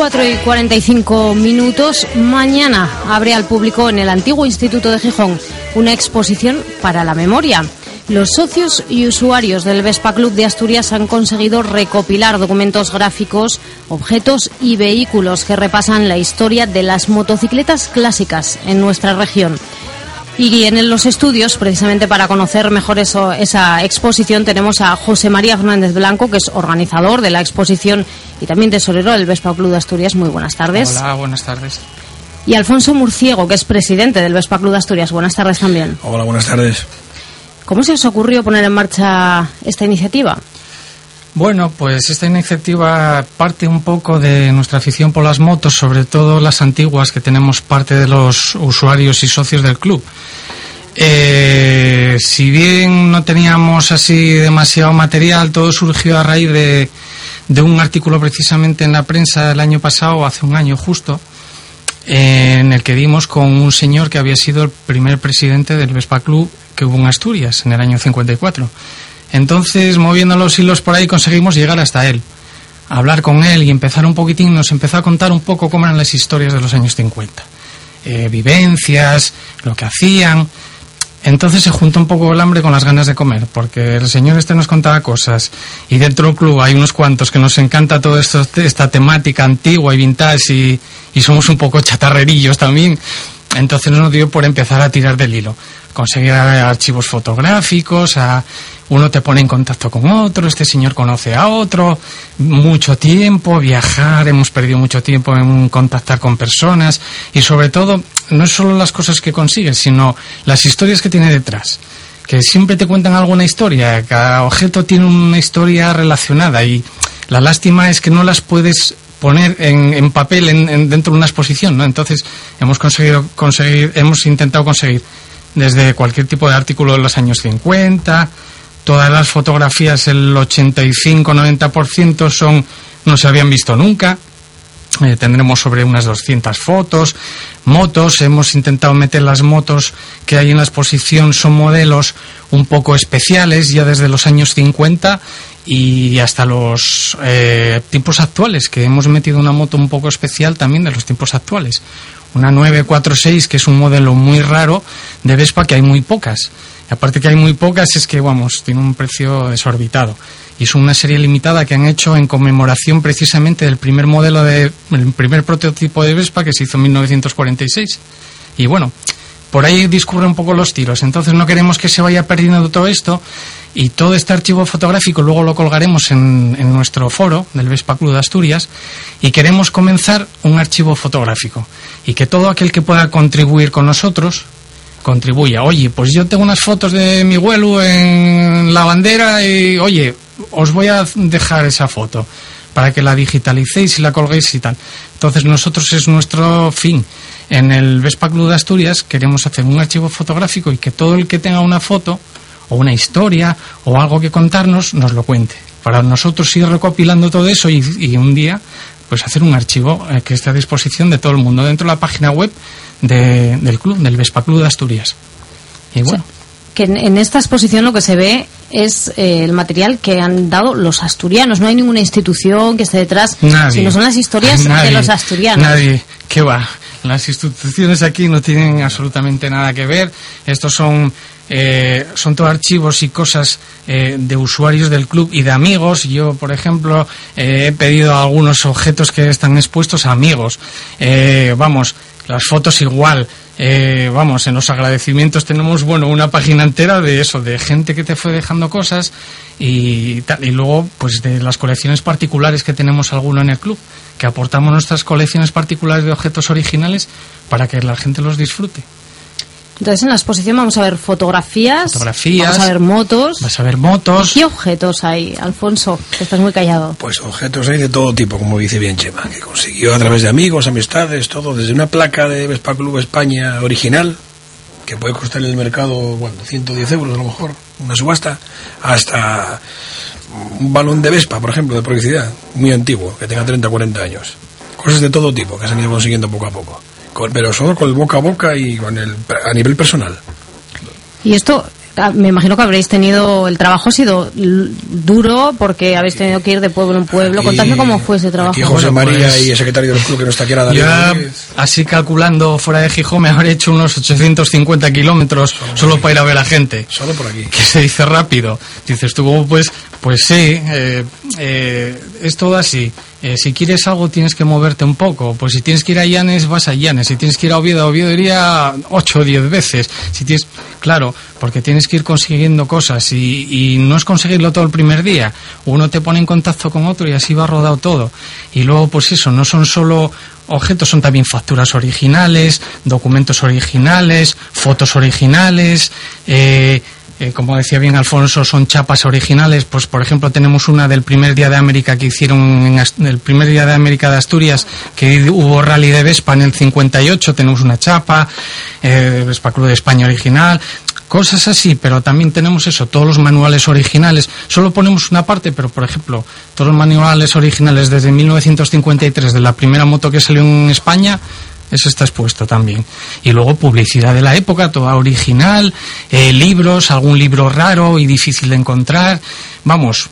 4 y 45 minutos. Mañana abre al público en el antiguo Instituto de Gijón una exposición para la memoria. Los socios y usuarios del Vespa Club de Asturias han conseguido recopilar documentos gráficos, objetos y vehículos que repasan la historia de las motocicletas clásicas en nuestra región. Y en los estudios, precisamente para conocer mejor eso, esa exposición, tenemos a José María Fernández Blanco, que es organizador de la exposición y también tesorero del Vespa Club de Asturias. Muy buenas tardes. Hola, buenas tardes. Y Alfonso Murciego, que es presidente del Vespa Club de Asturias. Buenas tardes también. Hola, buenas tardes. ¿Cómo se os ocurrió poner en marcha esta iniciativa? Bueno, pues esta iniciativa parte un poco de nuestra afición por las motos, sobre todo las antiguas que tenemos parte de los usuarios y socios del club. Eh, si bien no teníamos así demasiado material, todo surgió a raíz de, de un artículo precisamente en la prensa el año pasado, hace un año justo, en el que dimos con un señor que había sido el primer presidente del Vespa Club que hubo en Asturias en el año 54. Entonces, moviendo los hilos por ahí, conseguimos llegar hasta él, hablar con él y empezar un poquitín, nos empezó a contar un poco cómo eran las historias de los años 50. Eh, vivencias, lo que hacían. Entonces se juntó un poco el hambre con las ganas de comer, porque el señor este nos contaba cosas y dentro del club hay unos cuantos que nos encanta toda esta temática antigua y vintage y, y somos un poco chatarrerillos también. Entonces nos dio por empezar a tirar del hilo conseguir archivos fotográficos, a uno te pone en contacto con otro, este señor conoce a otro, mucho tiempo, viajar, hemos perdido mucho tiempo en contactar con personas y sobre todo no es solo las cosas que consigues, sino las historias que tiene detrás que siempre te cuentan alguna historia, cada objeto tiene una historia relacionada y la lástima es que no las puedes poner en, papel en, dentro de una exposición, ¿no? Entonces hemos conseguido conseguir, hemos intentado conseguir desde cualquier tipo de artículo de los años 50. Todas las fotografías, el 85-90% son no se habían visto nunca. Eh, tendremos sobre unas 200 fotos, motos, hemos intentado meter las motos que hay en la exposición, son modelos un poco especiales ya desde los años 50 y hasta los eh, tiempos actuales, que hemos metido una moto un poco especial también de los tiempos actuales una 946, que es un modelo muy raro de Vespa, que hay muy pocas. Y aparte que hay muy pocas, es que, vamos, tiene un precio desorbitado. Y es una serie limitada que han hecho en conmemoración precisamente del primer modelo de, el primer prototipo de Vespa que se hizo en 1946. Y bueno, por ahí discurren un poco los tiros. Entonces no queremos que se vaya perdiendo todo esto y todo este archivo fotográfico luego lo colgaremos en, en nuestro foro del Vespa Club de Asturias y queremos comenzar un archivo fotográfico y que todo aquel que pueda contribuir con nosotros contribuya. Oye, pues yo tengo unas fotos de mi vuelo en la bandera y oye, os voy a dejar esa foto para que la digitalicéis y la colguéis y tal. Entonces nosotros es nuestro fin. En el Vespa Club de Asturias queremos hacer un archivo fotográfico y que todo el que tenga una foto o una historia o algo que contarnos nos lo cuente. Para nosotros ir recopilando todo eso y, un día pues hacer un archivo eh, que esté a disposición de todo el mundo dentro de la página web del club, del Vespa Club de Asturias. Y bueno. que en, esta exposición lo que se ve es eh, el material que han dado los asturianos. No hay ninguna institución que esté detrás, sino son las historias de los asturianos. Nadie, ¿qué va? Las instituciones aquí no tienen absolutamente nada que ver. Estos son eh, son todos archivos y cosas eh, de usuarios del club y de amigos. Yo, por ejemplo, eh, he pedido algunos objetos que están expuestos a amigos. vamos, las fotos igual. vamos, en los agradecimientos tenemos, bueno, una página entera de eso, de gente que te fue dejando cosas y, tal, y luego, pues de las colecciones particulares que tenemos alguno en el club, que aportamos nuestras colecciones particulares de objetos originales para que la gente los disfrute. Entonces en la exposición vamos a ver fotografías, fotografías vamos a ver motos. Vas a ver motos. ¿Qué objetos hay, Alfonso? Que estás muy callado. Pues objetos hay de todo tipo, como dice bien Chema, que consiguió a través de amigos, amistades, todo, desde una placa de Vespa Club España original, que puede costar en el mercado, bueno, 110 euros a lo mejor, una subasta, hasta un balón de Vespa, por ejemplo, de publicidad, muy antiguo, que tenga 30 o 40 años. Cosas de todo tipo que se han ido consiguiendo poco a poco pero solo con el boca a boca y con el, a nivel personal. Y esto, ah, me imagino que habréis tenido, el trabajo ha sido duro porque habéis tenido que ir de pueblo en pueblo. Contadme cómo fue ese trabajo. Aquí José María pues, y el secretario del club que no está aquí ahora. Ya, así calculando fuera de Gijón, me habré hecho unos 850 kilómetros solo, para ir a ver a gente. Solo por aquí. Que se dice rápido. Dices tú, pues, pues sí, eh, eh, es todo así. Eh, si quieres algo tienes que moverte un poco. Pues si tienes que ir a Llanes, vas a Llanes. Si tienes que ir a Oviedo, a Oviedo iría 8 o 10 veces. Si tienes, claro, porque tienes que ir consiguiendo cosas y, y, no es conseguirlo todo el primer día. Uno te pone en contacto con otro y así va rodado todo. Y luego, pues eso, no son solo objetos, son también facturas originales, documentos originales, fotos originales, eh, eh, como decía bien Alfonso, son chapas originales. Pues, por ejemplo, tenemos una del primer día de América que hicieron en el primer día de América de Asturias, que hubo rally de Vespa en el 58. Tenemos una chapa, eh, Vespa Club de España original. Cosas así, pero también tenemos eso, todos los manuales originales. Solo ponemos una parte, pero por ejemplo, todos los manuales originales desde 1953 de la primera moto que salió en España eso está expuesto también. Y luego publicidad de la época, toda original, eh, libros, algún libro raro y difícil de encontrar. Vamos,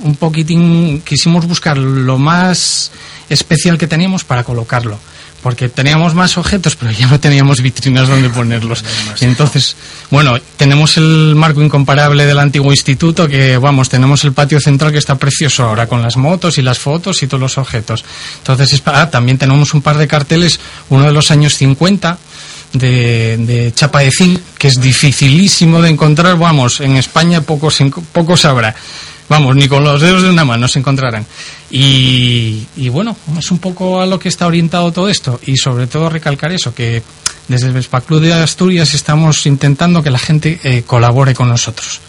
un poquitín quisimos buscar lo más especial que teníamos para colocarlo porque teníamos más objetos, pero ya no teníamos vitrinas donde ponerlos. Y entonces, bueno, tenemos el marco incomparable del antiguo instituto, que vamos, tenemos el patio central que está precioso ahora, con las motos y las fotos y todos los objetos. Entonces, ah, también tenemos un par de carteles, uno de los años 50, de, de, chapa de zinc, que es dificilísimo de encontrar, vamos, en España pocos, pocos habrá. Vamos, ni con los dedos de una mano se encontrarán. Y, bueno, es un poco a lo que está orientado todo esto. Y sobre todo recalcar eso, que desde el Vespa Club de Asturias estamos intentando que la gente eh, colabore con nosotros.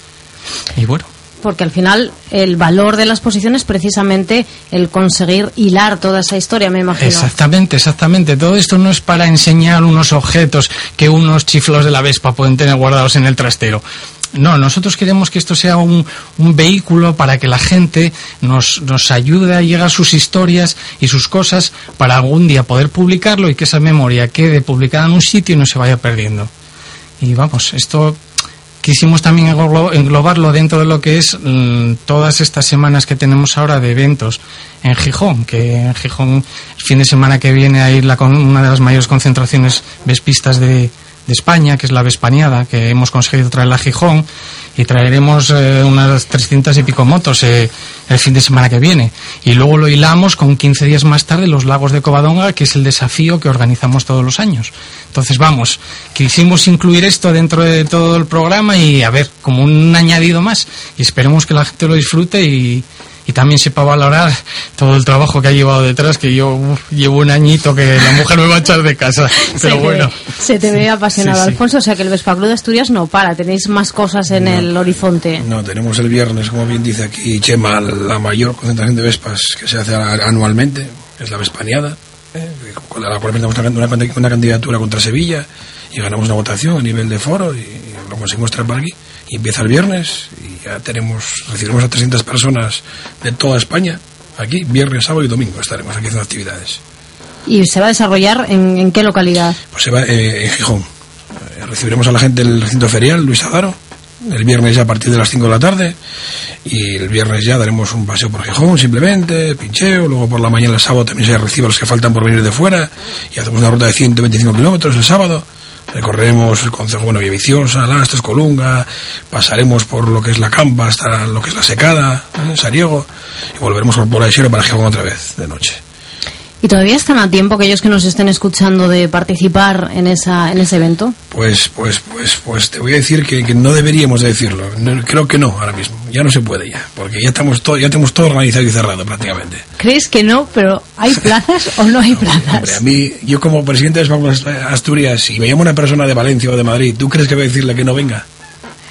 Y bueno porque al final el valor de la exposición es precisamente el conseguir hilar toda esa historia, me imagino. Exactamente, exactamente. Todo esto no es para enseñar unos objetos que unos chiflos de la Vespa pueden tener guardados en el trastero. No, nosotros queremos que esto sea un, vehículo para que la gente nos, nos ayude a llegar sus historias y sus cosas para algún día poder publicarlo y que esa memoria quede publicada en un sitio y no se vaya perdiendo. Y vamos, esto quisimos también englobarlo dentro de lo que es mm, todas estas semanas que tenemos ahora de eventos en Gijón, que en Gijón el fin de semana que viene hay la, una de las mayores concentraciones vespistas de, España, que es la Vespañada, que hemos conseguido traer a Gijón y traeremos eh, unas 300 y pico motos eh, el fin de semana que viene. Y luego lo hilamos con 15 días más tarde los lagos de Covadonga, que es el desafío que organizamos todos los años. Entonces, vamos, quisimos incluir esto dentro de todo el programa y a ver, como un añadido más. Y esperemos que la gente lo disfrute y, y también sepa valorar todo el trabajo que ha llevado detrás, que yo llevo un añito que la mujer me va a echar de casa. Pero bueno. se te ve apasionado, Alfonso. O sea que el Vespa Club de Asturias no para, tenéis más cosas en el horizonte. No, tenemos el viernes, como bien dice aquí Chema, la mayor concentración de Vespas que se hace anualmente, es la Vespaneada, ¿eh? con la cual presentamos una, una candidatura contra Sevilla y ganamos una votación a nivel de foro y lo conseguimos traer para aquí y empieza el viernes y ya tenemos, recibimos a 300 personas de toda España aquí, viernes, sábado y domingo estaremos aquí haciendo actividades. ¿Y se va a desarrollar en, qué localidad? Pues se va eh, en Gijón. Eh, recibiremos a la gente del recinto ferial, Luis Adaro, el viernes ya a partir de las 5 de la tarde y el viernes ya daremos un paseo por Gijón simplemente, pincheo, luego por la mañana el sábado también se recibe a los que faltan por venir de fuera y hacemos una ruta de 125 kilómetros el sábado Recorreremos el Concejo bueno, Villaviciosa, Lastres, Colunga, pasaremos por lo que es la Campa hasta lo que es la Secada, ¿eh? Sariego, y volveremos por Aixero para Gijón otra vez de noche. ¿Y todavía están a tiempo aquellos que nos estén escuchando de participar en esa en ese evento? Pues pues pues pues te voy a decir que, que no deberíamos de decirlo. No, creo que no ahora mismo. Ya no se puede ya, porque ya estamos todo ya tenemos todo organizado y cerrado prácticamente. ¿Crees que no? Pero ¿hay plazas o no hay plazas? Hombre, a mí yo como presidente de Asturias, si me llama una persona de Valencia o de Madrid, ¿tú crees que voy a decirle que no venga?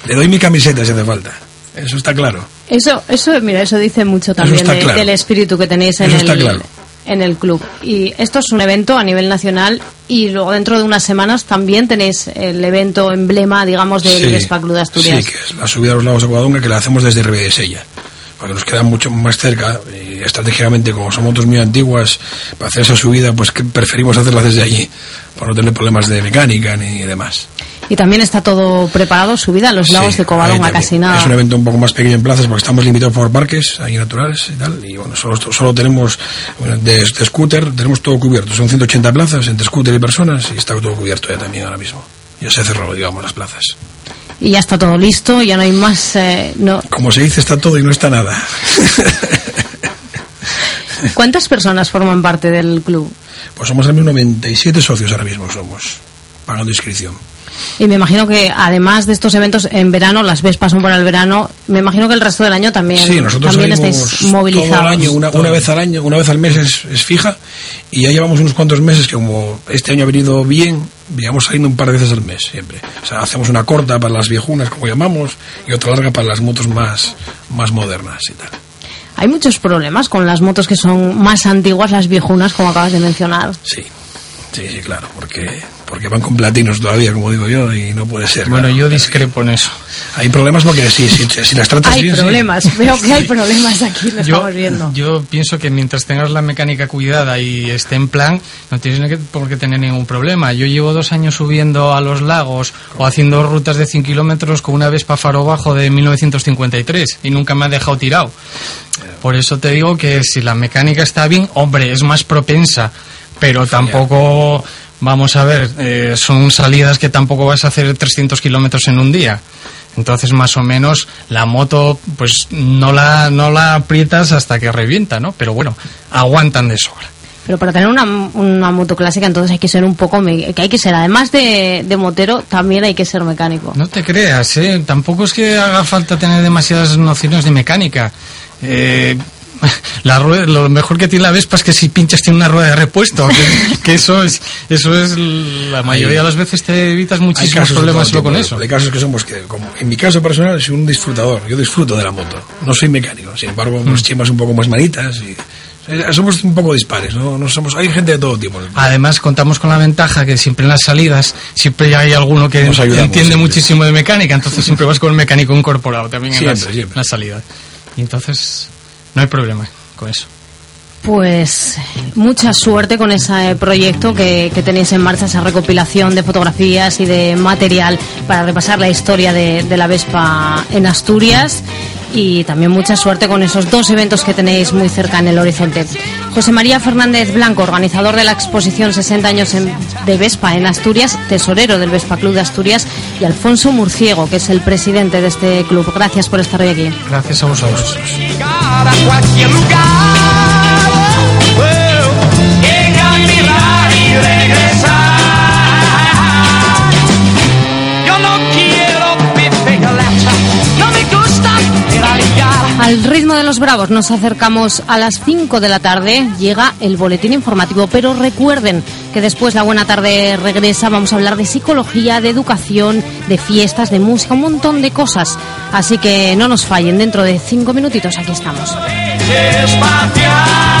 Le doy mi camiseta si hace falta. Eso está claro. Eso, eso, mira, eso dice mucho también de, claro. del espíritu que tenéis en Eso el, está claro. En el club. Y esto es un evento a nivel nacional y luego dentro de unas semanas también tenéis el evento emblema, digamos, del Sí, Club de Asturias. Sí, que es la subida a los lagos de Covadonga que la hacemos desde Ribedesella. Porque nos queda mucho más cerca y estratégicamente, como son motos muy antiguas, para hacer esa subida, pues que preferimos hacerla desde allí, para no tener problemas de mecánica ni demás. Y también está todo preparado, subida a los lagos Sí, de Covadonga, casi nada. Es un evento un poco más pequeño en plazas porque estamos limitados por parques ahí naturales y tal. Y bueno, solo, solo tenemos bueno, de, de scooter, tenemos todo cubierto. Son 180 plazas entre scooter y personas y está todo cubierto ya también ahora mismo. Ya se cerró, digamos, las plazas. Y ya está todo listo, ya no hay más. eh, no. Como se dice, está todo y no está nada. ¿Cuántas personas forman parte del club? Pues somos también 97 socios ahora mismo, somos, pagando inscripción. Y me imagino que además de estos eventos en verano, las Vespas son para el verano, me imagino que el resto del año también, Sí, nosotros también estáis movilizados. todo el año, una, una vez al año, una vez al mes es, es fija y ya llevamos unos cuantos meses que como este año ha venido bien, vamos saliendo un par de veces al mes siempre. O sea, hacemos una corta para las viejunas, como llamamos, y otra larga para las motos más, más modernas y tal. Hay muchos problemas con las motos que son más antiguas, las viejunas, como acabas de mencionar. Sí, sí, sí, claro, porque, porque van con platinos todavía, como digo yo, y no puede ser. Bueno, claro. yo discrepo en eso. Hay problemas porque si, si, si las tratas Hay bien, sí. problemas, veo que hay problemas aquí, lo Yo, estamos viendo. yo pienso que mientras tengas la mecánica cuidada y esté en plan, no tienes que- por qué tener ningún problema. Yo llevo dos años subiendo a los lagos o haciendo rutas de 100 kilómetros con una Vespa faro bajo de 1953 y nunca me ha dejado tirado. Por eso te digo que si la mecánica está bien, hombre, es más propensa, pero tampoco, vamos a ver, eh, son salidas que tampoco vas a hacer 300 kilómetros en un día. Entonces, más o menos, la moto, pues no la, no la aprietas hasta que revienta, ¿no? Pero bueno, aguantan de sobra. Pero para tener una, una moto clásica, entonces hay que ser un poco. que hay que ser, además de, de motero, también hay que ser mecánico. No te creas, ¿eh? Tampoco es que haga falta tener demasiadas nociones de mecánica. Eh, la rueda, lo mejor que tiene la Vespa es que si pinchas tiene una rueda de repuesto, que, que eso es eso es la mayoría de las veces te evitas muchísimos problemas solo con eso. Hay casos que somos que, como en mi caso personal, soy un disfrutador. Yo disfruto de la moto. No soy mecánico. Sin embargo, Mm. nos chimas un poco más manitas y eh, somos un poco dispares. ¿no? No somos, hay gente de todo tipo. Además, contamos con la ventaja que siempre en las salidas siempre hay alguno que Nos ayudamos entiende siempre. muchísimo de mecánica, entonces siempre vas con el mecánico incorporado también en Siempre, las, siempre. las salidas. Y entonces no hay problema con eso. Pues mucha suerte con ese proyecto que, que tenéis en marcha, esa recopilación de fotografías y de material para repasar la historia de, de la Vespa en Asturias y también mucha suerte con esos dos eventos que tenéis muy cerca en el horizonte. José María Fernández Blanco, organizador de la exposición 60 años en- de Vespa en Asturias, tesorero del Vespa Club de Asturias y Alfonso Murciego, que es el presidente de este club. Gracias por estar hoy aquí. Gracias a vosotros. Llegar a cualquier lugar. Al ritmo de los bravos nos acercamos a las 5 de la tarde, llega el boletín informativo, pero recuerden que después la buena tarde regresa, vamos a hablar de psicología, de educación, de fiestas, de música, un montón de cosas. Así que no nos fallen, dentro de 5 minutitos aquí estamos. espacial.